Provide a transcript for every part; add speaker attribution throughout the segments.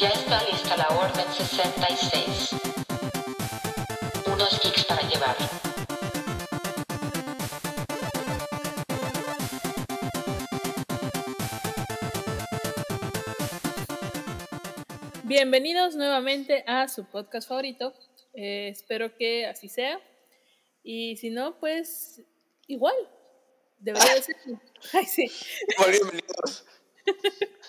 Speaker 1: Ya está lista la Orden 66. Unos geeks para llevar.
Speaker 2: Bienvenidos nuevamente a su podcast favorito. Eh, espero que así sea. Y si no, pues igual. Debería de ser. Ay, sí.
Speaker 3: Bienvenidos.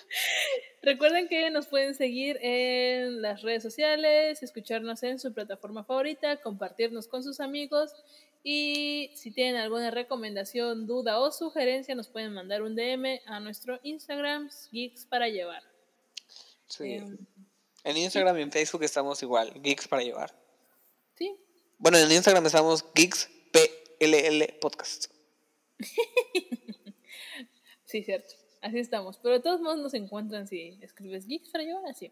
Speaker 2: Recuerden que nos pueden seguir en las redes sociales, escucharnos en su plataforma favorita, compartirnos con sus amigos y si tienen alguna recomendación, duda o sugerencia, nos pueden mandar un DM a nuestro Instagram, Geeks para llevar.
Speaker 3: Sí.
Speaker 2: Em,
Speaker 3: En Instagram y en Facebook estamos igual, Geeks para llevar.
Speaker 2: sí,
Speaker 3: Bueno, en Instagram estamos Geeks PLL Podcast.
Speaker 2: sí, cierto. Así estamos. Pero de todos modos nos encuentran si escribes Geeks para llevar así.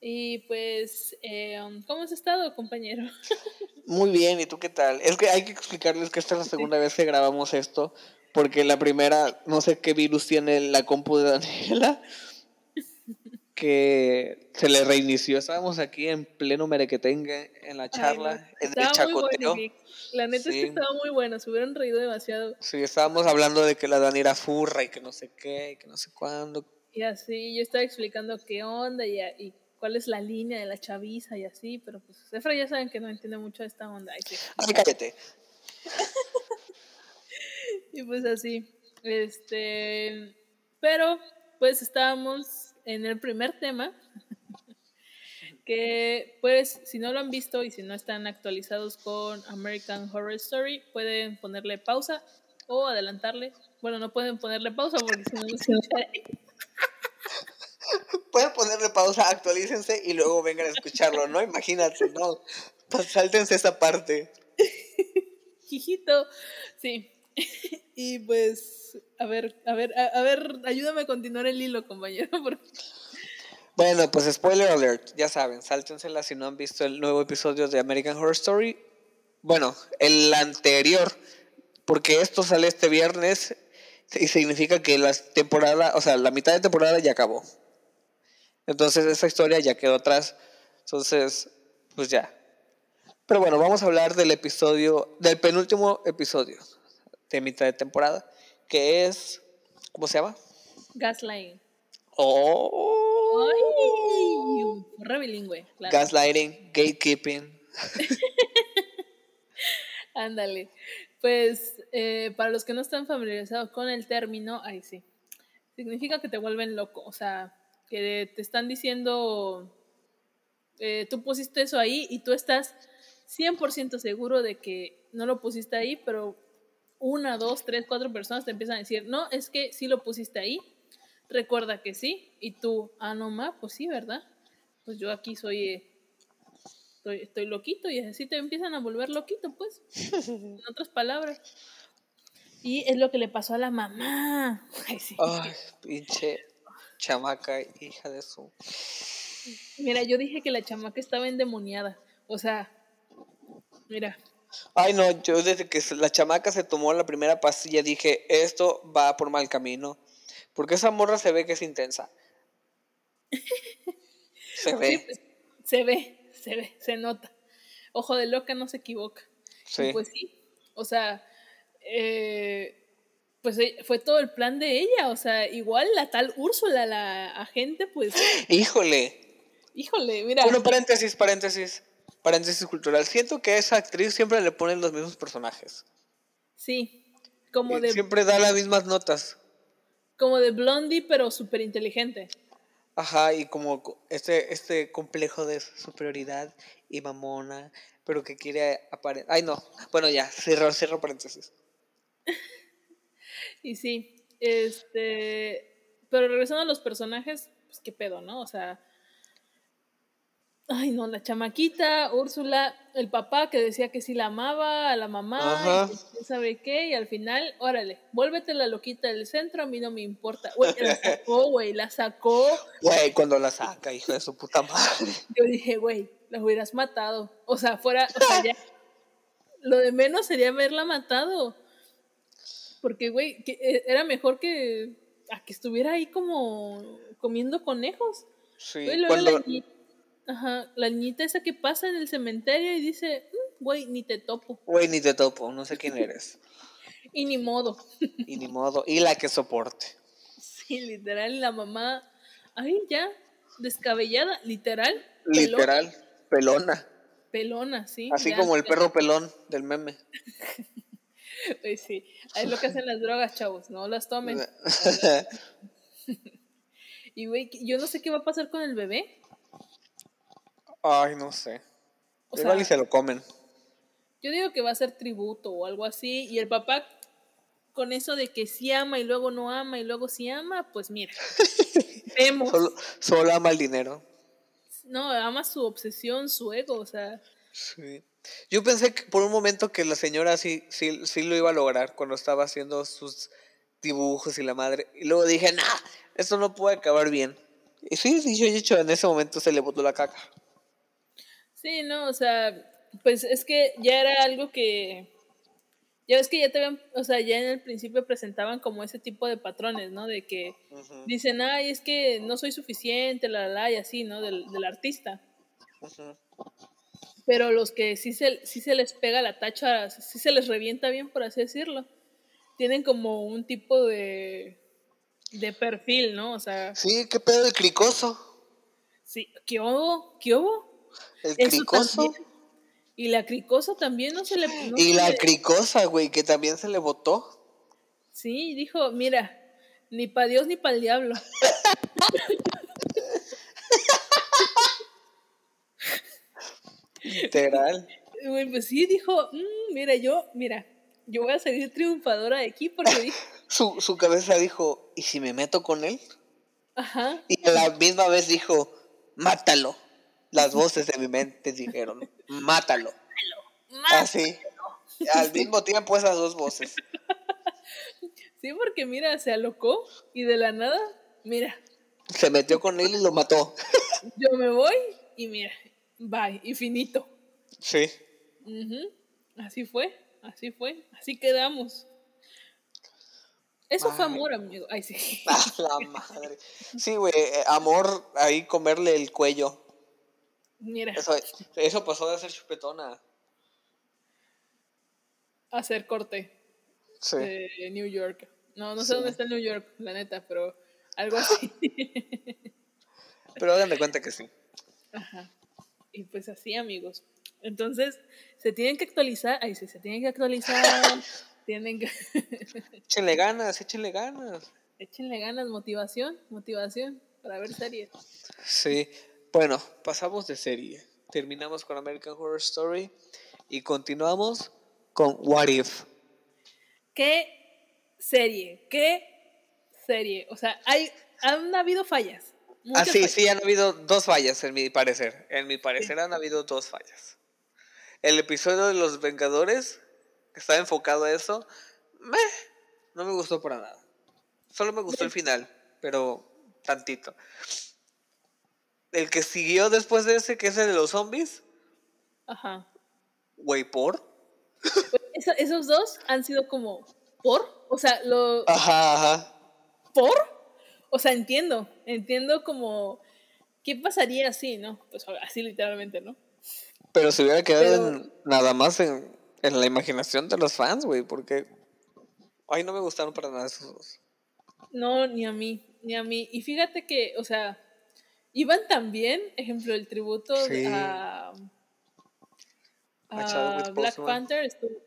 Speaker 2: Y pues, eh, ¿cómo has estado, compañero?
Speaker 3: Muy bien, ¿y tú qué tal? Es que hay que explicarles que esta es la segunda vez que grabamos esto, porque la primera, no sé qué virus tiene la compu de Daniela, que se le reinició. Estábamos aquí en pleno merequetengue, en la
Speaker 2: Ay,
Speaker 3: charla,
Speaker 2: no.
Speaker 3: en el
Speaker 2: bueno,
Speaker 3: chacoteo.
Speaker 2: Geeks. La neta es
Speaker 3: Sí.
Speaker 2: que estaba muy bueno. Se hubieran reído demasiado.
Speaker 3: Sí, estábamos hablando de que la Dani era furra y que no sé qué, y que no sé cuándo.
Speaker 2: Y así, yo estaba explicando qué onda y, y cuál es la línea de la chaviza y así, pero pues Efra ya saben que no entiende mucho de esta onda. Sí.
Speaker 3: Ay, cállate.
Speaker 2: Y pues así, este, pero pues estábamos en el primer tema, que pues si no lo han visto y si no están actualizados con American Horror Story, pueden ponerle pausa o adelantarle. Bueno, no pueden ponerle pausa porque si no, se
Speaker 3: Pueden ponerle pausa, actualícense y luego vengan a escucharlo, ¿no? Imagínate, ¿no? Pues Sáltense esa parte.
Speaker 2: Hijito, sí. Y pues, a ver, a ver, a, a ver, ayúdame a continuar el hilo, compañero,
Speaker 3: Bueno, pues spoiler alert, ya saben, sáltensela si no han visto el nuevo episodio de American Horror Story. Bueno, el anterior, porque esto sale este viernes y significa que la temporada, o sea, la mitad de temporada ya acabó. Entonces esa historia ya quedó atrás. Entonces, pues ya. Pero bueno, vamos a hablar del episodio, del penúltimo episodio de mitad de temporada, que es, ¿cómo se llama?
Speaker 2: gaslighting.
Speaker 3: Oh.
Speaker 2: Ay, re bilingüe, claro.
Speaker 3: Gaslighting, gatekeeping.
Speaker 2: Ándale. Pues eh, para los que no están familiarizados con el término, ahí sí. Significa que te vuelven loco. O sea, que te están diciendo, eh, tú pusiste eso ahí y tú estás 100% seguro de que no lo pusiste ahí, pero una, dos, tres, cuatro personas te empiezan a decir, no, es que sí lo pusiste ahí. Recuerda que sí. Y tú, ah, no, ma, pues sí, ¿verdad? Pues yo aquí soy... eh, estoy, estoy loquito y así te empiezan a volver loquito, pues, en otras palabras. Y es lo que le pasó a la mamá. Ay, sí.
Speaker 3: Ay, pinche chamaca, hija de su.
Speaker 2: Mira, yo dije que la chamaca estaba endemoniada. O sea, mira,
Speaker 3: Ay, no, yo desde que la chamaca se tomó la primera pastilla dije, esto va por mal camino. Porque esa morra se ve que es intensa. Se ve.
Speaker 2: pues, se ve, se ve, se nota. Ojo de loca no se equivoca.
Speaker 3: Sí.
Speaker 2: Pues sí, o sea, eh, pues eh, fue todo el plan de ella. O sea, igual la tal Úrsula, la agente, pues,
Speaker 3: Híjole.
Speaker 2: híjole, mira.
Speaker 3: Bueno, paréntesis, paréntesis. Paréntesis cultural. Siento que a esa actriz siempre le ponen los mismos personajes.
Speaker 2: Sí, como de,
Speaker 3: Siempre da las mismas notas.
Speaker 2: como de Blondie, pero súper inteligente.
Speaker 3: Ajá, y como co- este, este complejo de superioridad y mamona, pero que quiere aparentar. Ay, no. Bueno, ya, cierro, cierro paréntesis.
Speaker 2: Y sí, este. Pero regresando a los personajes, pues qué pedo, ¿no? O sea. Ay, no, la chamaquita, Úrsula, el papá que decía que sí la amaba, a la mamá, y sabe qué, y al final, órale, vuélvete la loquita del centro, a mí no me importa. Güey, la sacó, güey, la sacó.
Speaker 3: Güey, cuando la saca, hijo de su puta madre.
Speaker 2: Yo dije, güey, la hubieras matado. O sea, fuera, o sea, ya. Lo de menos sería haberla matado. Porque, güey, que, eh, era mejor que a que estuviera ahí como comiendo conejos.
Speaker 3: Sí,
Speaker 2: Güey,
Speaker 3: cuando-
Speaker 2: la, Ajá, la niñita esa que pasa en el cementerio y dice, "Mm, güey, ni te topo.
Speaker 3: Güey, ni te topo, no sé quién eres.
Speaker 2: Y ni modo.
Speaker 3: Y ni modo. Y la que soporte.
Speaker 2: Sí, literal, la mamá, ay, ya, descabellada, literal.
Speaker 3: Literal, pelona.
Speaker 2: pelona, sí.
Speaker 3: Así
Speaker 2: ya,
Speaker 3: como el perro pelón del meme.
Speaker 2: Pues sí, es lo que hacen las drogas, chavos, no las tomen. Y güey, yo no sé qué va a pasar con el bebé.
Speaker 3: Ay, no sé.
Speaker 2: O
Speaker 3: Igual
Speaker 2: sea,
Speaker 3: y se lo comen.
Speaker 2: yo digo que va a ser tributo o algo así. Y el papá, con eso de que sí ama y luego no ama y luego sí ama, pues mira, vemos.
Speaker 3: Solo, solo ama el dinero.
Speaker 2: No, ama su obsesión, su ego, o sea,
Speaker 3: Sí. Yo pensé que por un momento que la señora sí, sí, sí lo iba a lograr cuando estaba haciendo sus dibujos y la madre. Y luego dije, nah, esto no puede acabar bien. Y sí, dicho y hecho, en ese momento se le botó la caca.
Speaker 2: Sí, no, o sea, pues es que ya era algo que, ya ves que ya te habían, o sea, ya en el principio presentaban como ese tipo de patrones, ¿no? De que dicen, ay, es que no soy suficiente, la, la, la, y así, ¿no? Del, del artista.
Speaker 3: Ujú.
Speaker 2: Pero los que sí se, sí se les pega la tacha, sí se les revienta bien, por así decirlo, tienen como un tipo de, de perfil, ¿no? O sea,
Speaker 3: Sí, qué pedo el cricoso.
Speaker 2: sí, ¿qué hubo? ¿Qué hubo?
Speaker 3: El
Speaker 2: Eso
Speaker 3: cricoso.
Speaker 2: también. Y la cricosa también no se le... no
Speaker 3: Y
Speaker 2: se
Speaker 3: la
Speaker 2: le-
Speaker 3: cricosa, güey, que también se le botó.
Speaker 2: Sí, dijo, mira, ni para Dios ni para el diablo.
Speaker 3: Literal.
Speaker 2: Güey, pues sí, dijo, "Mm, mira, yo, mira, yo voy a salir triunfadora de aquí porque
Speaker 3: Su, su cabeza dijo, ¿y si me meto con él?
Speaker 2: ajá,
Speaker 3: Y a la misma vez dijo, mátalo. Las voces de mi mente dijeron, mátalo. Así. Al mismo tiempo esas dos voces.
Speaker 2: Sí, porque mira, se alocó y de la nada, mira,
Speaker 3: Se metió con él y lo mató.
Speaker 2: yo me voy y mira, bye, y finito.
Speaker 3: Sí.
Speaker 2: Así fue, así fue, así quedamos. Eso fue amor, amigo. Ay, sí.
Speaker 3: A la madre. Sí, güey, eh, amor, ahí comerle el cuello.
Speaker 2: Mira,
Speaker 3: Eso, eso pasó de ser chupetona.
Speaker 2: hacer corte
Speaker 3: Sí.
Speaker 2: de New York. No, no sé
Speaker 3: Sí.
Speaker 2: dónde está New York, la neta, pero algo así.
Speaker 3: Pero hagan de cuenta que sí.
Speaker 2: Ajá. Y pues así, amigos. Entonces, se tienen que actualizar. Ay, sí, se tienen que actualizar. tienen que.
Speaker 3: Échenle ganas, échenle ganas.
Speaker 2: Échenle ganas, motivación, motivación para ver series.
Speaker 3: Sí. Bueno, pasamos de serie. Terminamos con American Horror Story y continuamos con What If.
Speaker 2: ¿Qué serie? ¿Qué serie? O sea, hay, han habido fallas.
Speaker 3: Ah, sí,
Speaker 2: fallas.
Speaker 3: sí, han habido dos fallas en mi parecer. En mi parecer han habido dos fallas. El episodio de los Vengadores, que estaba enfocado a eso, meh, no me gustó para nada. Solo me gustó el final, pero tantito. El que siguió después de ese, que es el de los zombies,
Speaker 2: Ajá.
Speaker 3: güey, por.
Speaker 2: Esa- esos dos han sido como por, o sea, lo
Speaker 3: Ajá, ajá.
Speaker 2: por, o sea, entiendo, entiendo como qué pasaría así, ¿no? Pues así literalmente, ¿no?
Speaker 3: Pero se hubiera quedado
Speaker 2: Pero-
Speaker 3: en- nada más en, en la imaginación de los fans, güey, porque. Ay, no me gustaron para nada esos dos.
Speaker 2: No, ni a mí, ni a mí. Y fíjate que, o sea, iban también, ejemplo, el tributo
Speaker 3: Sí.
Speaker 2: a,
Speaker 3: A
Speaker 2: a
Speaker 3: Chadwick
Speaker 2: Black. Panther. estuvo-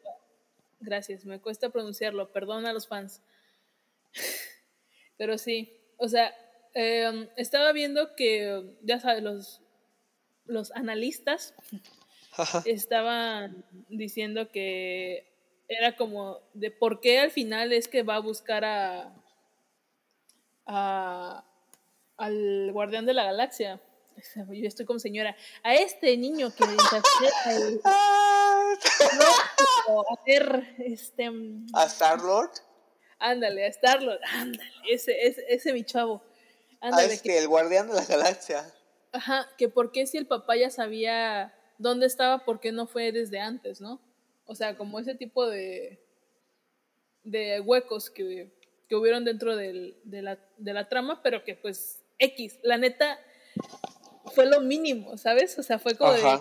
Speaker 2: gracias, me cuesta pronunciarlo, perdón a los fans. Pero sí, o sea, em, estaba viendo que, ya sabes, los, los analistas estaban diciendo que era como de por qué al final es que va a buscar a, a al guardián de la galaxia. Yo estoy como señora. A este niño que interpreta el- no, a ver, este mm,
Speaker 3: ¿A Star Lord?
Speaker 2: ándale, a Starlord, ándale, ese, ese, ese mi chavo.
Speaker 3: A
Speaker 2: Ándale,
Speaker 3: este, el guardián de la galaxia.
Speaker 2: Ajá, que por qué si el papá ya sabía dónde estaba, por qué no fue desde antes, ¿no? O sea, como ese tipo de, de huecos que, que hubieron dentro del- de, la, de la trama, pero que pues X, la neta, fue lo mínimo, ¿sabes? O sea, fue como de,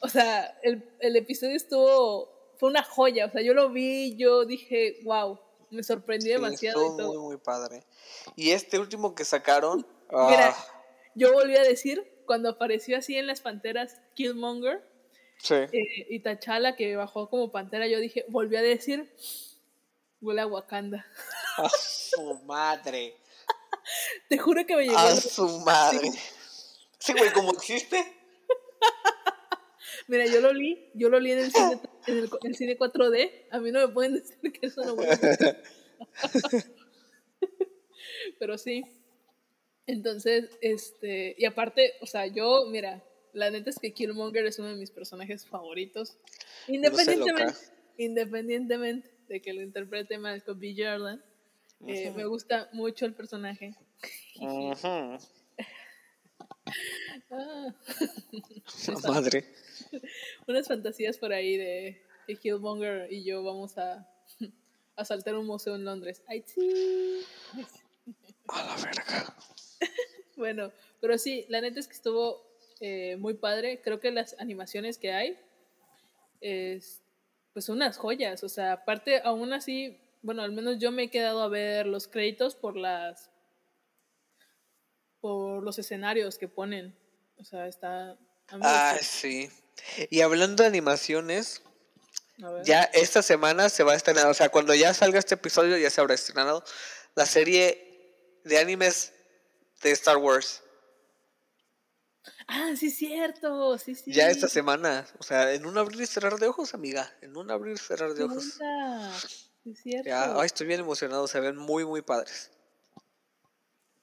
Speaker 2: o sea, el, el episodio estuvo, fue una joya, o sea, yo lo vi, yo dije, wow, me sorprendí
Speaker 3: Sí,
Speaker 2: demasiado
Speaker 3: estuvo
Speaker 2: y todo.
Speaker 3: muy, muy padre. Y este último que sacaron.
Speaker 2: Mira,
Speaker 3: ah,
Speaker 2: yo volví a decir, cuando apareció así en las panteras Killmonger
Speaker 3: sí.
Speaker 2: eh, y T'Challa que bajó como pantera, yo dije, volví a decir, huele a Wakanda.
Speaker 3: A su madre.
Speaker 2: Te juro que me llegó.
Speaker 3: A su madre. Sí, güey, como existe.
Speaker 2: Mira, yo lo li, yo lo li en el cine, en el, en el cine 4D. A mí no me pueden decir que eso no huele. Pero sí. Entonces, este, y aparte, o sea, yo, mira, la neta es que Killmonger es uno de mis personajes favoritos. Independientemente, independientemente de que lo interprete Malcolm B. Jordan, eh, me gusta mucho el personaje.
Speaker 3: Ujú.
Speaker 2: Ah,
Speaker 3: La madre.
Speaker 2: unas fantasías por ahí de que Killmonger y yo vamos a asaltar un museo en Londres. Ay, sí.
Speaker 3: A la verga.
Speaker 2: Bueno, pero sí, la neta es que estuvo eh, muy padre. Creo que las animaciones que hay, es, pues son unas joyas. O sea, aparte, aún así, bueno, al menos yo me he quedado a ver los créditos por las por los escenarios que ponen. O sea, está. a mí me
Speaker 3: Ay,
Speaker 2: gustó.
Speaker 3: sí. Y hablando de animaciones, ya esta semana se va a estrenar, o sea, cuando ya salga este episodio ya se habrá estrenado la serie de animes de Star Wars.
Speaker 2: Ah, sí, cierto. Sí, sí.
Speaker 3: Ya esta semana, o sea, en un abrir y cerrar de ojos, amiga, en un abrir y cerrar de ojos.
Speaker 2: Sí, es cierto.
Speaker 3: Ya, ay, estoy bien emocionado, se ven muy, muy padres.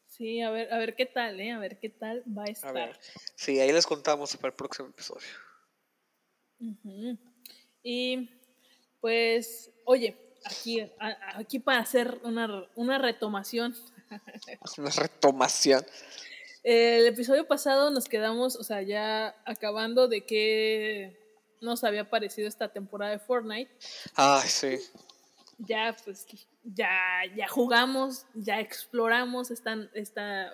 Speaker 2: Sí, a ver, a ver qué tal, ¿eh? A ver qué tal va a
Speaker 3: A
Speaker 2: estar.
Speaker 3: ver. Sí, ahí les contamos para el próximo episodio.
Speaker 2: Y pues, oye, aquí, a- aquí para hacer una, una retomación.
Speaker 3: Una retomación.
Speaker 2: El episodio pasado nos quedamos, o sea, ya acabando de qué nos había parecido esta temporada de Fortnite.
Speaker 3: Ay, sí.
Speaker 2: Ya, pues, ya, ya jugamos, ya exploramos esta, esta,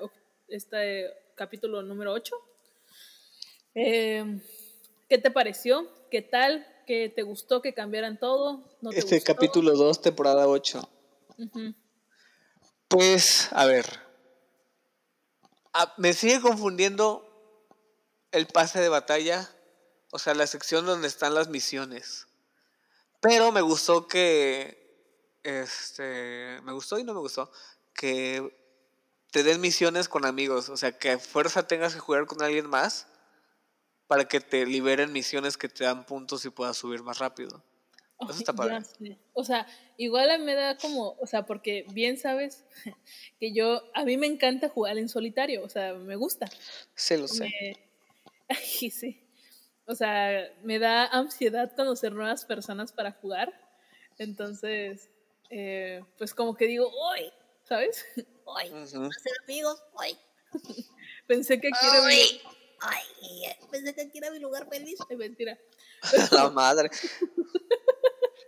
Speaker 2: este capítulo número 8. Eh, ¿Qué te pareció? ¿Qué tal? ¿Qué te gustó que cambiaran todo? ¿No te
Speaker 3: Este
Speaker 2: gustó?
Speaker 3: capítulo 2, temporada 8.
Speaker 2: Ujú.
Speaker 3: Pues, a ver. Ah, me sigue confundiendo el pase de batalla, o sea, la sección donde están las misiones. Pero me gustó que, este, me gustó y no me gustó, que te den misiones con amigos, o sea, que a fuerza tengas que jugar con alguien más para que te liberen misiones que te dan puntos y puedas subir más rápido. Eso está padre.
Speaker 2: O sea, igual a mí me da como, o sea, porque bien sabes que yo, a mí me encanta jugar en solitario, o sea, me gusta.
Speaker 3: Sí, lo sé.
Speaker 2: Me- Ay, sí. O sea, me da ansiedad conocer nuevas personas para jugar. Entonces, eh, pues como que digo, ¡Uy! ¿Sabes? ¡Uy!
Speaker 3: Ujú.
Speaker 4: hacer amigos. Ay,
Speaker 2: Pensé que aquí era mi...
Speaker 4: ay, pensé que aquí era mi lugar feliz.
Speaker 2: Ay, mentira.
Speaker 3: La madre.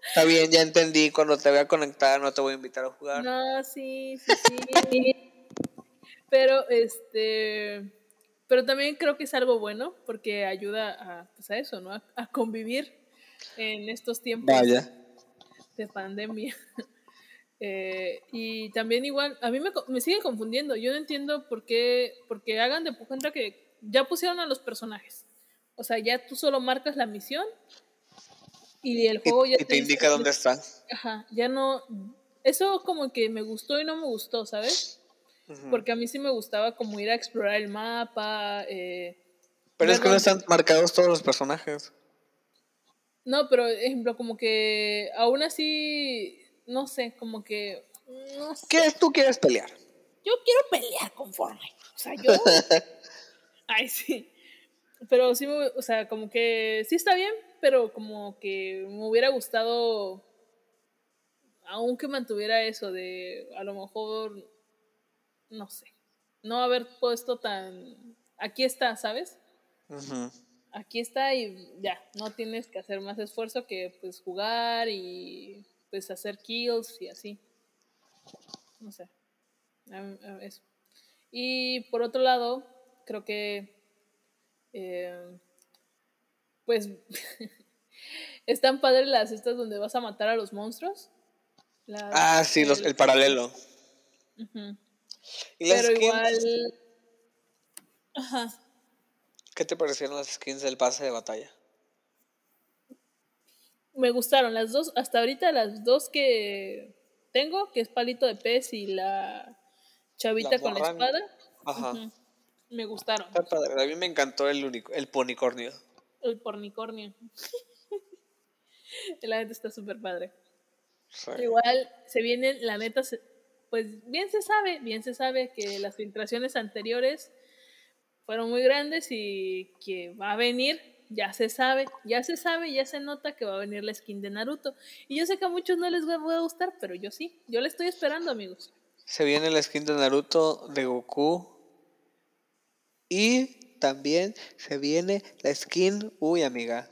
Speaker 3: Está bien, ya entendí. Cuando te vea conectar, no te voy a invitar a jugar.
Speaker 2: No, sí, sí, sí. Pero, este, pero también creo que es algo bueno porque ayuda a, pues a eso, ¿no? A, a convivir en estos tiempos
Speaker 3: Vaya.
Speaker 2: De pandemia. Eh, y también igual, a mí me, me sigue confundiendo. Yo no entiendo por qué, porque hagan de cuenta que ya pusieron a los personajes. O sea, ya tú solo marcas la misión y el
Speaker 3: Y,
Speaker 2: juego ya
Speaker 3: y te indica dónde está.
Speaker 2: Ajá, ya no. Eso como que me gustó y no me gustó, ¿sabes? Porque a mí sí me gustaba como ir a explorar el mapa. eh,
Speaker 3: Pero es que no están marcados todos los personajes.
Speaker 2: No, pero ejemplo, como que aún así, no sé, como que. No sé.
Speaker 3: ¿Qué tú quieres pelear?
Speaker 2: Yo quiero pelear con Fortnite. O sea, yo. Ay, sí. Pero sí, me, o sea, como que sí está bien, pero como que me hubiera gustado, aunque mantuviera eso de, a lo mejor, no sé, no haber puesto tan, aquí está, ¿sabes?
Speaker 3: Ujú.
Speaker 2: Aquí está y ya, no tienes que hacer más esfuerzo que pues jugar y pues hacer kills y así. No sé. Eso. Y por otro lado, creo que Eh, pues están padres las estas donde vas a matar a los monstruos. Las-
Speaker 3: Ah, sí, los, el paralelo.
Speaker 2: Ujú.
Speaker 3: ¿Y las
Speaker 2: Pero igual. Ajá.
Speaker 3: ¿Qué te parecieron las skins del pase de batalla?
Speaker 2: Me gustaron las dos, hasta ahorita las dos que tengo, que es palito de pez y la chavita
Speaker 3: La
Speaker 2: con la espada,
Speaker 3: Ajá.
Speaker 2: me gustaron.
Speaker 3: Está padre. A mí me encantó el, unico- el ponicornio.
Speaker 2: El pornicornio. la neta está súper padre.
Speaker 3: Sí.
Speaker 2: Igual se vienen, la neta, se- pues bien se sabe, bien se sabe que las filtraciones anteriores fueron muy grandes y que va a venir, ya se sabe, ya se sabe, ya se nota que va a venir la skin de Naruto. Y yo sé que a muchos no les va a gustar, pero yo sí, yo la estoy esperando, amigos.
Speaker 3: Se viene la skin de Naruto, de Goku. Y también se viene la skin. Uy, amiga.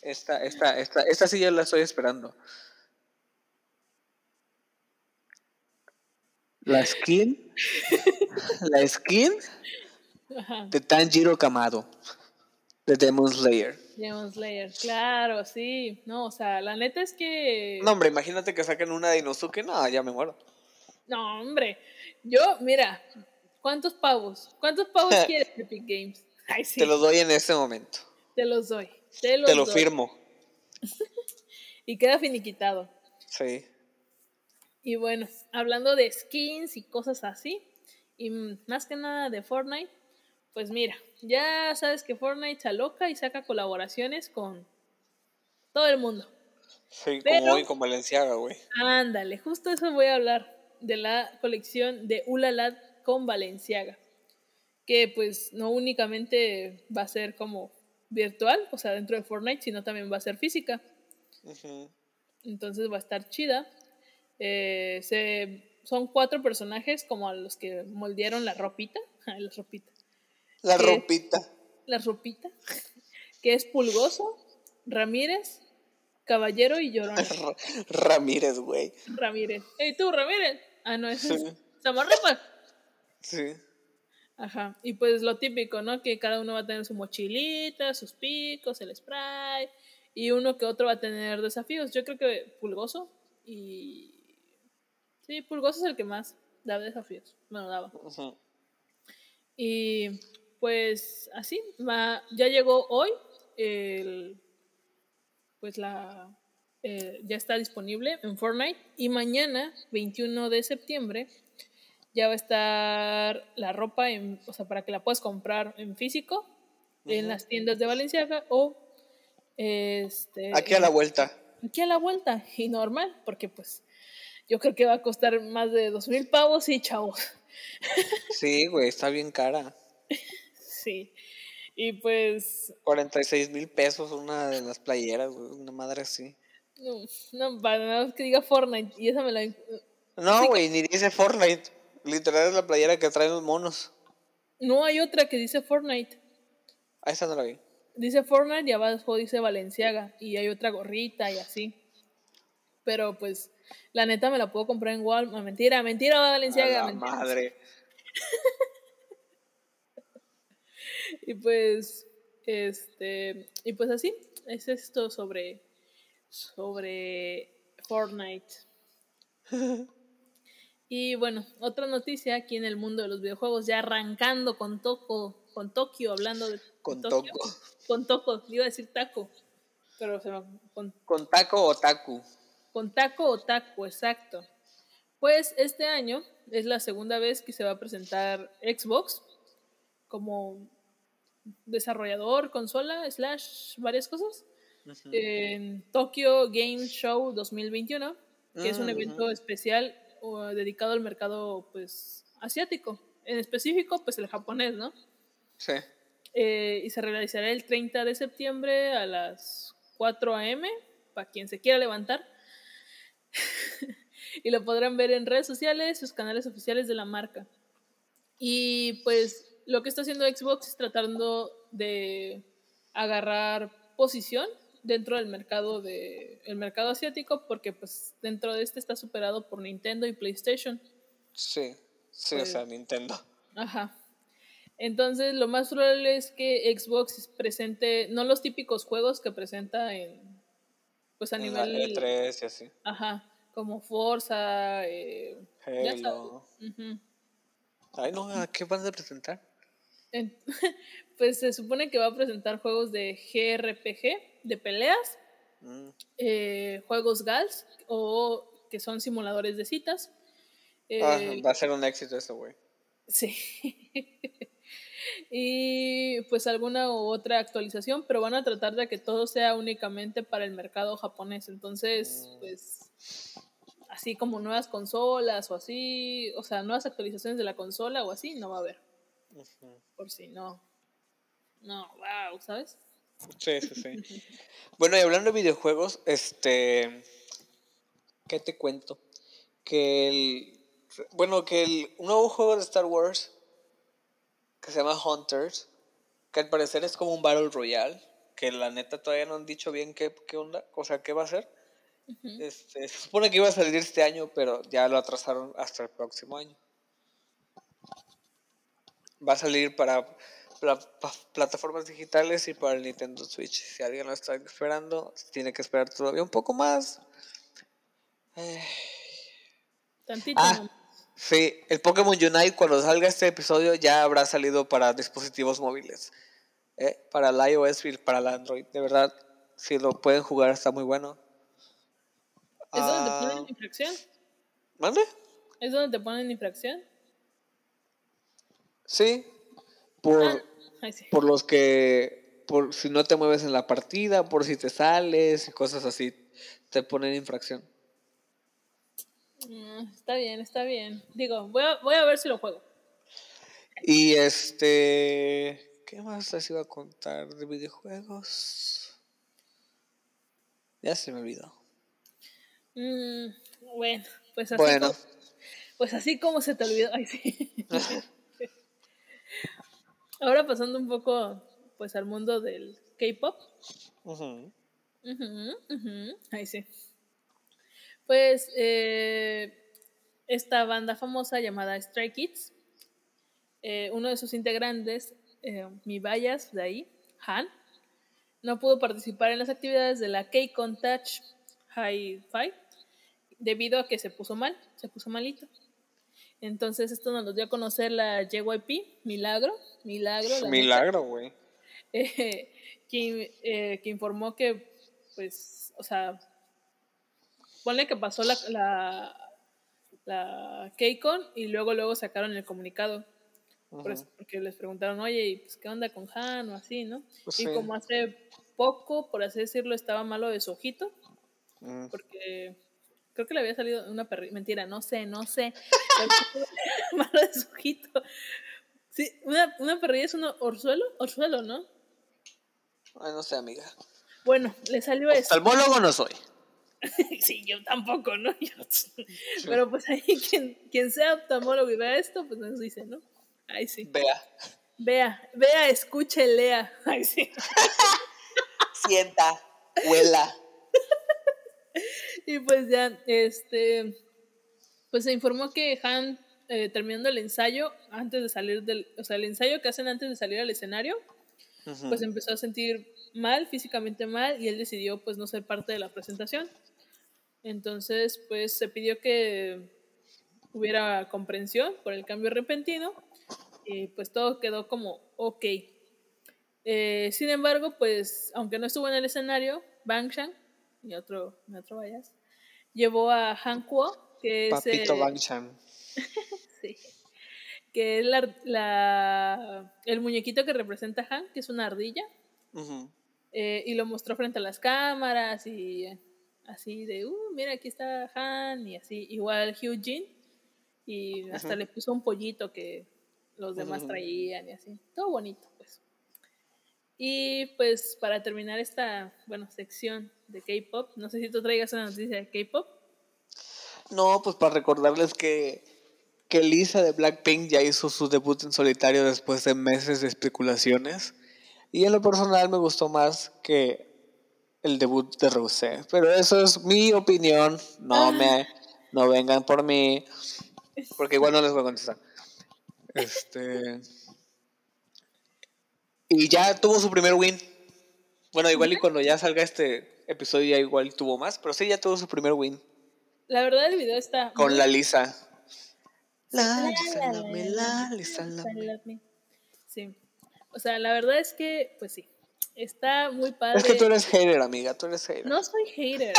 Speaker 3: Esta, esta, esta, esta sí ya la estoy esperando. La skin. la skin
Speaker 2: Ajá.
Speaker 3: de Tanjiro Kamado. De Demon Slayer.
Speaker 2: Demon Slayer, claro, sí. No, o sea, la neta es que.
Speaker 3: No, hombre, imagínate que saquen una de Inosuke. No, ya me muero.
Speaker 2: No, hombre. Yo, mira, ¿cuántos pavos? ¿Cuántos pavos quieres, Epic Games? Ay, sí.
Speaker 3: Te lo doy en este momento.
Speaker 2: Te los doy. Te los
Speaker 3: Te lo
Speaker 2: doy.
Speaker 3: firmo.
Speaker 2: Y queda finiquitado.
Speaker 3: Sí.
Speaker 2: Y bueno, hablando de skins y cosas así, y más que nada de Fortnite, pues mira, ya sabes que Fortnite se aloca y saca colaboraciones con todo el mundo.
Speaker 3: Sí,
Speaker 2: Pero-
Speaker 3: como hoy con Valenciaga, güey.
Speaker 2: Ándale, justo eso voy a hablar de la colección de Ulala con Valenciaga, que pues no únicamente va a ser como virtual, o sea, dentro de Fortnite, sino también va a ser física. Entonces va a estar chida. Eh, se, son cuatro personajes como a los que moldearon la ropita. Ay, la ropita.
Speaker 3: La ropita.
Speaker 2: La ropita. Que es Pulgoso, Ramírez, Caballero y Llorona.
Speaker 3: Ra- Ramírez, güey.
Speaker 2: Ramírez. ¡Ey, tú, Ramírez! Ah, no, ese
Speaker 3: Sí.
Speaker 2: es Samarripa.
Speaker 3: Sí.
Speaker 2: Ajá. Y pues lo típico, ¿no? Que cada uno va a tener su mochilita, sus picos, el spray. Y uno que otro va a tener desafíos. Yo creo que Pulgoso y. Sí, Pulgoso es el que más da desafíos. Bueno, daba.
Speaker 3: Ujú.
Speaker 2: Y pues así, ya llegó hoy. El, pues la. eh, ya está disponible en Fortnite. Y mañana, 21 de septiembre, ya va a estar la ropa, en, o sea, para que la puedas comprar en físico en las tiendas de Valenciaga o este,
Speaker 3: Aquí a la vuelta.
Speaker 2: aquí a la vuelta y normal, porque pues yo creo que va a costar más de dos mil pavos y chavos.
Speaker 3: Sí, güey, está bien cara.
Speaker 2: Sí. Y pues,
Speaker 3: 46 mil pesos una de las playeras, güey. Una madre así.
Speaker 2: no, no, para nada más que diga Fortnite. Y esa me la.
Speaker 3: No, güey, ni dice Fortnite. Literal es la playera que traen los monos.
Speaker 2: No hay otra que dice Fortnite.
Speaker 3: Ahí está, no la vi.
Speaker 2: Dice Fortnite y abajo dice Valenciaga. Y hay otra gorrita y así. Pero pues, la neta me la puedo comprar en Walmart. Mentira, mentira,
Speaker 3: A
Speaker 2: Valenciaga.
Speaker 3: la
Speaker 2: mentira.
Speaker 3: madre.
Speaker 2: Y pues, este, y pues así, es esto sobre, sobre Fortnite. Y bueno, otra noticia aquí en el mundo de los videojuegos, ya arrancando con Toco, con Tokio, hablando de
Speaker 3: Con
Speaker 2: Tokio.
Speaker 3: Toco.
Speaker 2: Con Toco, iba a decir taco, pero se me, con,
Speaker 3: Con taco o taku.
Speaker 2: con taco o taco, exacto. Pues este año es la segunda vez que se va a presentar Xbox como desarrollador, consola, slash, varias cosas. En Tokyo Game Show 2021, que es un
Speaker 3: Mm,
Speaker 2: evento especial o, dedicado al mercado pues asiático, en específico pues el japonés, ¿no?
Speaker 3: Sí.
Speaker 2: Eh, y se realizará el 30 de septiembre a las 4 a.m. para quien se quiera levantar. y lo podrán ver en redes sociales, sus canales oficiales de la marca. Y pues lo que está haciendo Xbox es tratando de agarrar posición dentro del mercado de el mercado asiático porque pues dentro de este está superado por Nintendo y PlayStation.
Speaker 3: Sí. Sí, o
Speaker 2: Pues-
Speaker 3: sea, Nintendo.
Speaker 2: Ajá. Entonces, lo más probable es que Xbox presente, no los típicos juegos que presenta en, pues a
Speaker 3: En la
Speaker 2: nivel,
Speaker 3: E3 y así.
Speaker 2: ajá, como Forza, eh, ya sabes.
Speaker 3: Halo. Ay, no, ¿a qué van a presentar?
Speaker 2: Pues se supone que va a presentar juegos de GRPG, de peleas,
Speaker 3: Mm,
Speaker 2: eh, juegos GALS o que son simuladores de citas.
Speaker 3: ah,
Speaker 2: Eh,
Speaker 3: va a ser un éxito eso, güey.
Speaker 2: Sí. y pues alguna u otra actualización, pero van a tratar de que todo sea únicamente para el mercado japonés. Entonces,
Speaker 3: Mm.
Speaker 2: pues así como nuevas consolas o así, o sea, nuevas actualizaciones de la consola o así, no va a haber. Por si no. No, wow, ¿sabes?
Speaker 3: Sí, sí, sí. bueno, y hablando de videojuegos, este. ¿Qué te cuento? Que el. Bueno, que el un nuevo juego de Star Wars que se llama Hunters, que al parecer es como un Battle Royale, que la neta todavía no han dicho bien qué, qué onda, o sea, qué va a ser. este, se supone que iba a salir este año, pero ya lo atrasaron hasta el próximo año. Va a salir para pla- pa- plataformas digitales y para el Nintendo Switch. Si alguien lo está esperando, tiene que esperar todavía un poco más. Eh,
Speaker 2: Tantito.
Speaker 3: Ah. sí, el Pokémon Unite cuando salga este episodio ya habrá salido para dispositivos móviles. ¿eh? Para el iOS y para el Android. De verdad, si lo pueden jugar está muy bueno.
Speaker 2: ¿Es donde te
Speaker 3: Ah,
Speaker 2: ponen infracción?
Speaker 3: ¿Mande?
Speaker 2: ¿Es donde te ponen infracción?
Speaker 3: Sí. Por,
Speaker 2: Ah, ay, sí.
Speaker 3: por los que, por si no te mueves en la partida, por si te sales y cosas así, te ponen infracción.
Speaker 2: Mm, está bien, está bien. Digo, voy a, voy a ver si lo juego.
Speaker 3: Y este, ¿qué más les iba a contar de videojuegos? Ya se me olvidó.
Speaker 2: Mm, bueno, pues así,
Speaker 3: Bueno,
Speaker 2: como, pues así como se te olvidó. Ay, sí. Ahora pasando un poco pues al mundo del K-pop.
Speaker 3: Ujú,
Speaker 2: ujú, Ahí sí. Pues eh, esta banda famosa llamada Stray Kids, eh, uno de sus integrantes, eh, mi Bayas de ahí, Han, no pudo participar en las actividades de la K-Con Touch Hi-Fi debido a que se puso mal, se puso malito. Entonces esto nos lo dio a conocer la JYP, Milagro, Milagro, la
Speaker 3: milagro, güey.
Speaker 2: eh, que, eh, que informó que, pues, o sea, ponle que pasó la, la, la KCON y luego luego sacaron el comunicado. porque les preguntaron, oye, ¿y pues, ¿qué onda con Han o así, no?
Speaker 3: Pues
Speaker 2: y
Speaker 3: sí.
Speaker 2: como hace poco, por así decirlo, estaba malo de su ojito,
Speaker 3: Mm,
Speaker 2: porque creo que le había salido una perrita, mentira, no sé, no sé, malo de su ojito. Sí, una, una perrilla es un orzuelo, orzuelo, ¿no?
Speaker 3: Ay, no sé, amiga.
Speaker 2: Bueno, le salió eso.
Speaker 3: Oftalmólogo no soy.
Speaker 2: Sí, yo tampoco, ¿no? Yo- Pero pues ahí quien, quien sea oftalmólogo y vea esto, pues nos dice, ¿no? Ay, sí.
Speaker 3: Vea.
Speaker 2: Vea, vea, escuche, lea. Ay, sí.
Speaker 3: Sienta. Huela.
Speaker 2: Y pues ya, este, pues se informó que Han, eh, terminando el ensayo, antes de salir del, o sea, el ensayo que hacen antes de salir al escenario, pues empezó a sentir mal, físicamente mal, y él decidió pues no ser parte de la presentación. Entonces, pues se pidió que hubiera comprensión por el cambio repentino, y pues todo quedó como ok. Eh, sin embargo, pues aunque no estuvo en el escenario, Bangshan y otro, otro Bayas, llevó a Han Kuo, que es,
Speaker 3: Papito
Speaker 2: eh,
Speaker 3: Banchan.
Speaker 2: Sí. Que es la, la- el muñequito que representa a Han, que es una ardilla.
Speaker 3: Ujú.
Speaker 2: eh, y lo mostró frente a las cámaras y eh, así de, uh, mira, aquí está Han y así. Igual Hugh Jin. Y hasta
Speaker 3: Ujú.
Speaker 2: le puso un pollito que los demás
Speaker 3: Ujú.
Speaker 2: traían y así. Todo bonito, pues. Y pues para terminar esta, bueno, sección de K-pop, no sé si tú traigas una noticia de K-pop.
Speaker 3: No, pues para recordarles que, que Lisa de Blackpink ya hizo su debut en solitario después de meses de especulaciones. Y en lo personal me gustó más que el debut de Rosé. Pero eso es mi opinión. No me no vengan por mí. Porque igual no les voy a contestar. Este. Y ya tuvo su primer win. Bueno, igual y cuando ya salga este episodio ya igual tuvo más, pero sí ya tuvo su primer win.
Speaker 2: La verdad el video está...
Speaker 3: Con la Lisa. La
Speaker 2: La,
Speaker 3: Lisa,
Speaker 2: la,
Speaker 3: lame,
Speaker 2: la,
Speaker 3: la Lisa.
Speaker 2: Sí. O sea, la verdad es que, pues sí, está muy padre.
Speaker 3: Es que tú eres hater, amiga, tú eres hater.
Speaker 2: No soy hater.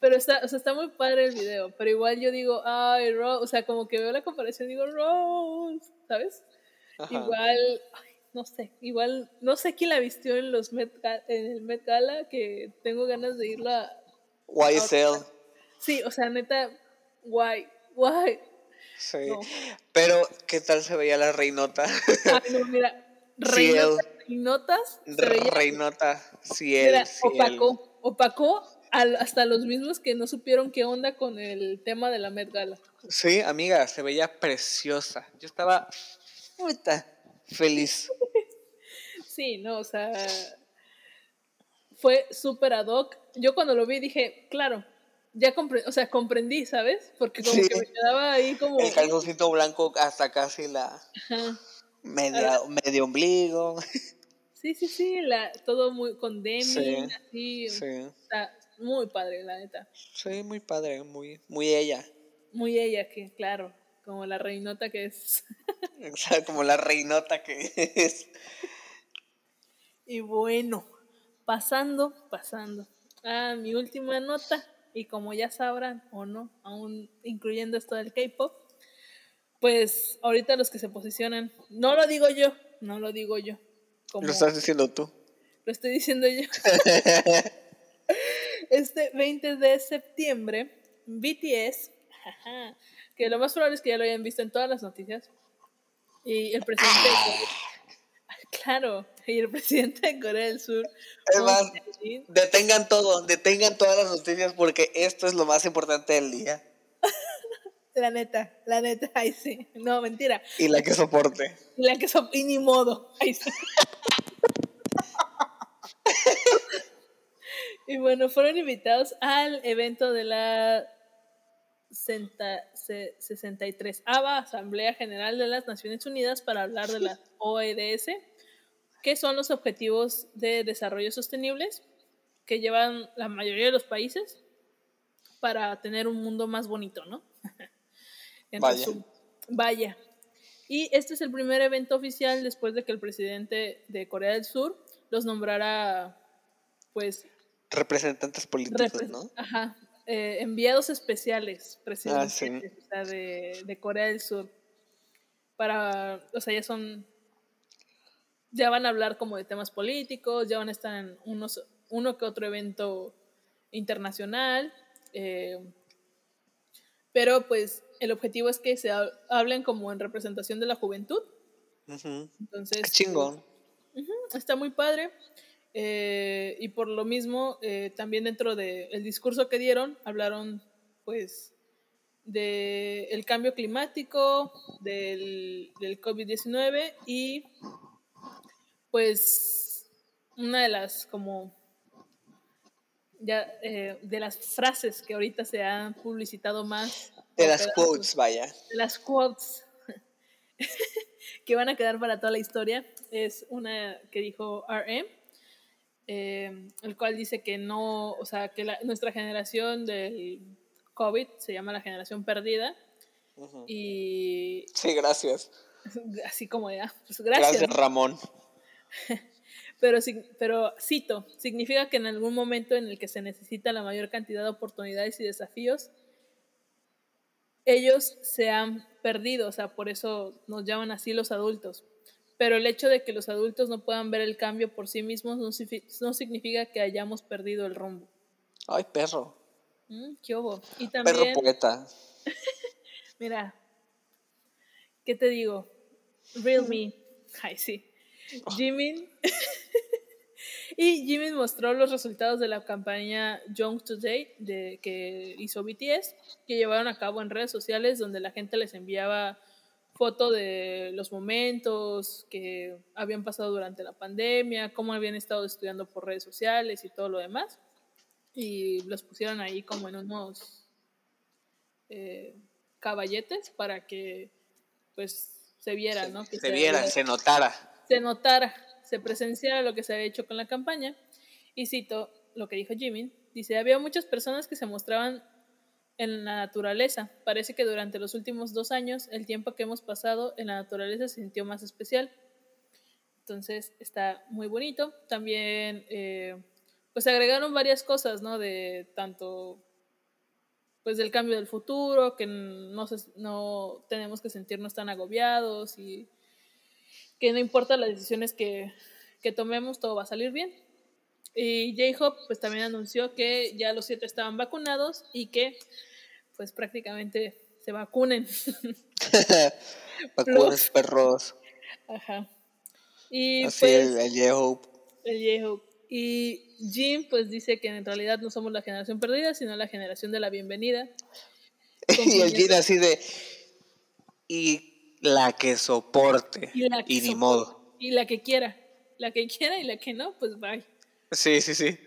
Speaker 2: pero está, o sea, está muy padre el video. Pero igual yo digo, ay, Rose. O sea, como que veo la comparación y digo, Rose, ¿sabes? Igual, ay, no sé, igual, no sé quién la vistió en los Met, en el Met Gala, que tengo ganas de irlo a.
Speaker 3: YSL.
Speaker 2: Sí, o sea, neta, guay, guay.
Speaker 3: Sí.
Speaker 2: No.
Speaker 3: Pero, ¿qué tal se veía la reinota?
Speaker 2: Ay, no, mira,
Speaker 3: Ciel.
Speaker 2: reinotas, veía-
Speaker 3: reinota. Ciel,
Speaker 2: Mira,
Speaker 3: ciel.
Speaker 2: opacó, opacó al- hasta los mismos que no supieron qué onda con el tema de la Met Gala.
Speaker 3: Sí, amiga, se veía preciosa. Yo estaba puta, feliz.
Speaker 2: Sí, no, o sea, fue súper ad hoc. Yo cuando lo vi dije, claro, ya comprendí, o sea, comprendí, ¿sabes? Porque como
Speaker 3: Sí.
Speaker 2: que me quedaba ahí como...
Speaker 3: El calzoncito blanco hasta casi la
Speaker 2: Ajá.
Speaker 3: media, medio ombligo.
Speaker 2: Sí, sí, sí, la, todo muy con Demi,
Speaker 3: Sí,
Speaker 2: así,
Speaker 3: Sí,
Speaker 2: está muy padre, la neta.
Speaker 3: sí, muy padre, muy, muy ella.
Speaker 2: Muy ella, que claro, como la reinota que es.
Speaker 3: Como la reinota que es.
Speaker 2: Y bueno, pasando, pasando a mi última nota, y como ya sabrán o no, aún incluyendo esto del K-pop, pues ahorita los que se posicionan, no lo digo yo, no lo digo yo, como
Speaker 3: Lo estás diciendo tú.
Speaker 2: lo estoy diciendo yo. este 20 de septiembre, BTS, que lo más probable es que ya lo hayan visto en todas las noticias, y el presidente claro, y el presidente de Corea del Sur,
Speaker 3: Es más, detengan todo, detengan todas las noticias porque esto es lo más importante del día.
Speaker 2: la neta, la neta, ay sí, no, mentira,
Speaker 3: Y la que soporte.
Speaker 2: y la que so, y ni modo, ay sí. Y bueno, fueron invitados al evento de la 63 ABA, Asamblea General de las Naciones Unidas, para hablar de la OEDS, que son los Objetivos de Desarrollo Sostenibles que llevan la mayoría de los países para tener un mundo más bonito, ¿no?
Speaker 3: Vaya.
Speaker 2: Vaya. Y este es el primer evento oficial después de que el presidente de Corea del Sur los nombrara, pues,
Speaker 3: Representantes políticos,
Speaker 2: repre-
Speaker 3: ¿no?
Speaker 2: Ajá, eh, enviados especiales,
Speaker 3: Ah,
Speaker 2: presidenciales, o sea, de, de Corea del Sur. Para, o sea, ya son, ya van a hablar como de temas políticos, ya van a estar en unos, uno que otro evento internacional. eh, pero pues el objetivo es que se ha- hablen como en representación de la juventud.
Speaker 3: Ujú.
Speaker 2: Entonces,
Speaker 3: Qué chingón.
Speaker 2: está muy padre. Eh, y por lo mismo, eh, también dentro del discurso que dieron, hablaron pues del el cambio climático, del, del COVID-19 y pues una de las como ya eh, de las frases que ahorita se han publicitado más
Speaker 3: De las
Speaker 2: pedazos
Speaker 3: quotes, vaya.
Speaker 2: de las quotes que van a quedar para toda la historia es una que dijo RM, eh, el cual dice que no, o sea, que la- nuestra generación del COVID se llama la generación perdida y
Speaker 3: Sí, gracias.
Speaker 2: así como ya, pues
Speaker 3: Gracias,
Speaker 2: gracias.
Speaker 3: Ramón.
Speaker 2: Pero, pero cito, significa que en algún momento en el que se necesita la mayor cantidad de oportunidades y desafíos, ellos se han perdido, o sea, por eso nos llaman así los adultos. Pero el hecho de que los adultos no puedan ver el cambio por sí mismos no, signifi- no significa que hayamos perdido el rumbo.
Speaker 3: Ay, perro.
Speaker 2: Mm, ¿Qué hubo? Y
Speaker 3: Perro poeta.
Speaker 2: mira, ¿qué te digo? Real me. Ay, sí. Jimin. y Jimin mostró los resultados de la campaña Young Today de, que hizo BTS, que llevaron a cabo en redes sociales, donde la gente les enviaba foto de los momentos que habían pasado durante la pandemia, cómo habían estado estudiando por redes sociales y todo lo demás. Y los pusieron ahí como en unos eh, caballetes para que pues se viera, ¿no? Que
Speaker 3: se viera,
Speaker 2: había-
Speaker 3: se notara.
Speaker 2: se notara, se presenciara lo que se había hecho con la campaña. Y cito lo que dijo Jimmy. Dice, había muchas personas que se mostraban en la naturaleza. Parece que durante los últimos dos años el tiempo que hemos pasado en la naturaleza se sintió más especial. Entonces está muy bonito. También eh, pues agregaron varias cosas, ¿no? De tanto pues del cambio del futuro, que no, se- no tenemos que sentirnos tan agobiados y que no importa las decisiones que, que tomemos, todo va a salir bien. Y J-Hope pues también anunció que ya los siete estaban vacunados y que pues prácticamente se vacunen.
Speaker 3: Vacunas, perros.
Speaker 2: Ajá. Y
Speaker 3: Así
Speaker 2: pues
Speaker 3: el, el J-Hope.
Speaker 2: el J-Hope. Y Jim pues dice que en realidad no somos la generación perdida, sino la generación de la bienvenida.
Speaker 3: Y el Jin así de. Y la que soporte.
Speaker 2: Y la que
Speaker 3: ni
Speaker 2: soporte.
Speaker 3: modo.
Speaker 2: Y la que quiera. La que quiera y la que no, pues bye.
Speaker 3: Sí, sí, sí.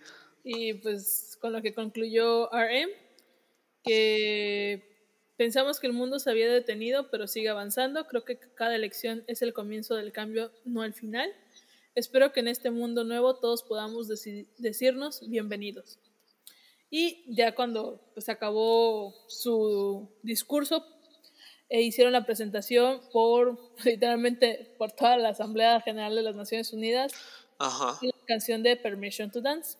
Speaker 2: Y pues con lo que concluyó RM, que pensamos que el mundo se había detenido, pero sigue avanzando. Creo que cada elección es el comienzo del cambio, no el final. Espero que en este mundo nuevo todos podamos deci- decirnos bienvenidos. Y ya cuando pues, acabó su discurso, e hicieron la presentación por literalmente por toda la Asamblea General de las Naciones Unidas
Speaker 3: Ajá.
Speaker 2: y la canción de Permission to Dance.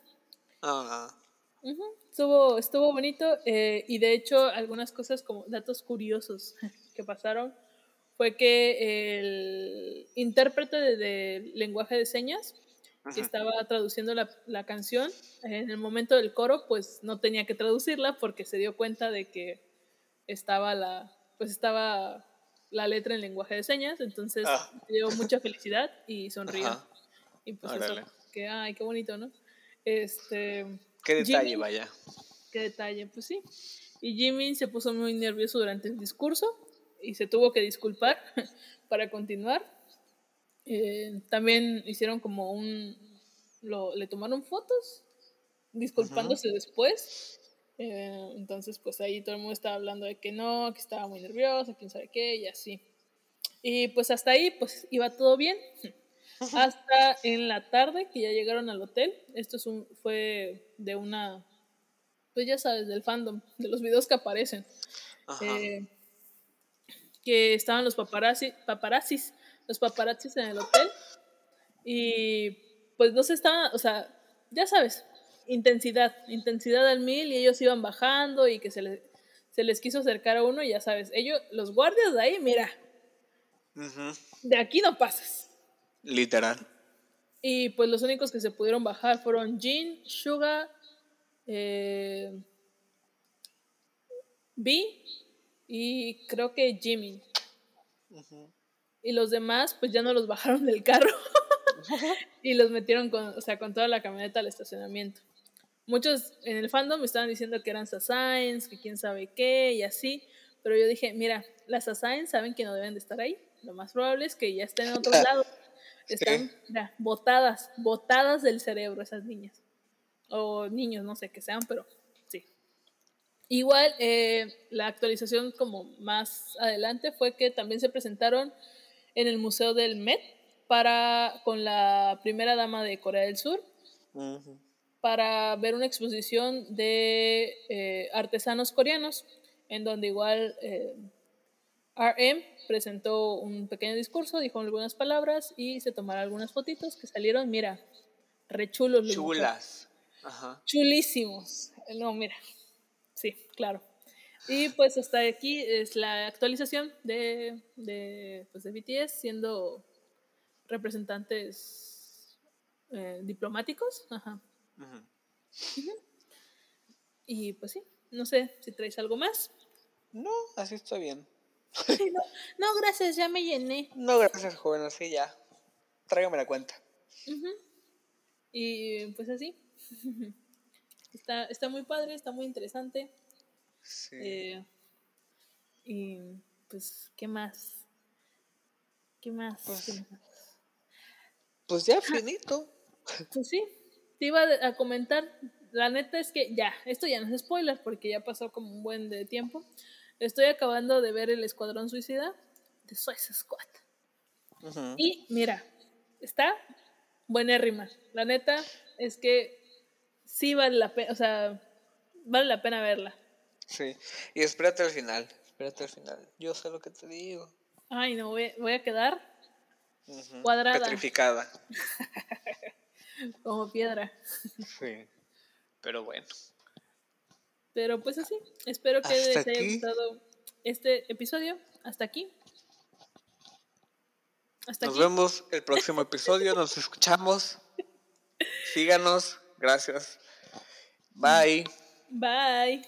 Speaker 3: Ah,
Speaker 2: Ujú, Estuvo, estuvo bonito eh, y de hecho algunas cosas como datos curiosos que pasaron fue que el intérprete de, de lenguaje de señas que
Speaker 3: Ujú.
Speaker 2: estaba traduciendo la, la canción en el momento del coro pues no tenía que traducirla porque se dio cuenta de que estaba la pues estaba la letra en lenguaje de señas entonces
Speaker 3: Ah.
Speaker 2: dio mucha felicidad y sonrió
Speaker 3: Ajá.
Speaker 2: y pues
Speaker 3: Órale.
Speaker 2: eso que ay qué bonito no este
Speaker 3: Qué detalle,
Speaker 2: Jimmy-
Speaker 3: vaya.
Speaker 2: Qué detalle, pues sí. Y Jimmy se puso muy nervioso durante el discurso y se tuvo que disculpar para continuar. Eh, también hicieron como un... Lo, le tomaron fotos disculpándose después. Eh, entonces, pues ahí todo el mundo estaba hablando de que no, que estaba muy nervioso, quién sabe qué, y así. Y pues hasta ahí, pues iba todo bien. Hasta en la tarde que ya llegaron al hotel. Esto es un, fue de una, pues ya sabes, del fandom, de los videos que aparecen. Eh, que estaban los paparazzi, paparazzis, los paparazzis en el hotel. Y pues no se estaban, o sea, ya sabes, intensidad, intensidad al mil y ellos iban bajando y que se les, se les quiso acercar a uno y ya sabes, ellos, los guardias de ahí, mira,
Speaker 3: Ujú.
Speaker 2: de aquí no pasas.
Speaker 3: Literal.
Speaker 2: Y pues los únicos que se pudieron bajar fueron Jin, Suga, eh, B y creo que Jimmy. Y los demás pues ya no los bajaron del carro y los metieron con, o sea, con toda la camioneta al estacionamiento. Muchos en el fandom me estaban diciendo que eran Saiyans, que quién sabe qué y así, pero yo dije, mira, las Saiyans saben que no deben de estar ahí. Lo más probable es que ya estén en otros lados. Están mira, botadas, botadas del cerebro esas niñas. O niños, no sé qué sean, pero sí. Igual, eh, la actualización como más adelante fue que también se presentaron en el Museo del Met para, con la primera dama de Corea del Sur para ver una exposición de eh, artesanos coreanos, en donde igual eh, RM presentó un pequeño discurso, dijo algunas palabras y se tomaron algunas fotitos que salieron, mira, re chulos. los muchachos.
Speaker 3: Chulas. Ajá.
Speaker 2: Chulísimos. No, mira. Sí, claro. Y pues hasta aquí es la actualización de, de, pues de BTS siendo representantes eh, diplomáticos. Ajá.
Speaker 3: Ujú.
Speaker 2: Y pues sí, no sé si traes algo más.
Speaker 3: No, así está bien.
Speaker 2: No, gracias, ya me llené.
Speaker 3: No, gracias, joven, así ya. Tráigame la cuenta.
Speaker 2: Ujú. Y pues así. Está, está muy padre, está muy interesante.
Speaker 3: Sí.
Speaker 2: Eh, y pues, ¿qué más? ¿Qué más?
Speaker 3: Pues-
Speaker 2: ¿Qué más?
Speaker 3: Pues ya, finito.
Speaker 2: Pues sí, te iba a comentar. La neta es que ya, esto ya no es spoiler porque ya pasó como un buen de tiempo. Estoy acabando de ver El Escuadrón Suicida. The Suicide Squad.
Speaker 3: Ujú.
Speaker 2: Y mira, está buenérrima. La neta es que sí vale la pena, o sea, vale la pena verla.
Speaker 3: Sí. Y espérate al final. Espérate al final. Yo sé lo que te digo.
Speaker 2: Ay, no, voy, voy a quedar. Cuadrada.
Speaker 3: Petrificada.
Speaker 2: como piedra.
Speaker 3: Sí. Pero bueno.
Speaker 2: Pero pues así, espero que les haya
Speaker 3: aquí.
Speaker 2: gustado este episodio. Hasta aquí. Hasta
Speaker 3: Nos
Speaker 2: aquí.
Speaker 3: vemos el próximo episodio. Nos escuchamos. Síganos. Gracias. Bye.
Speaker 2: Bye.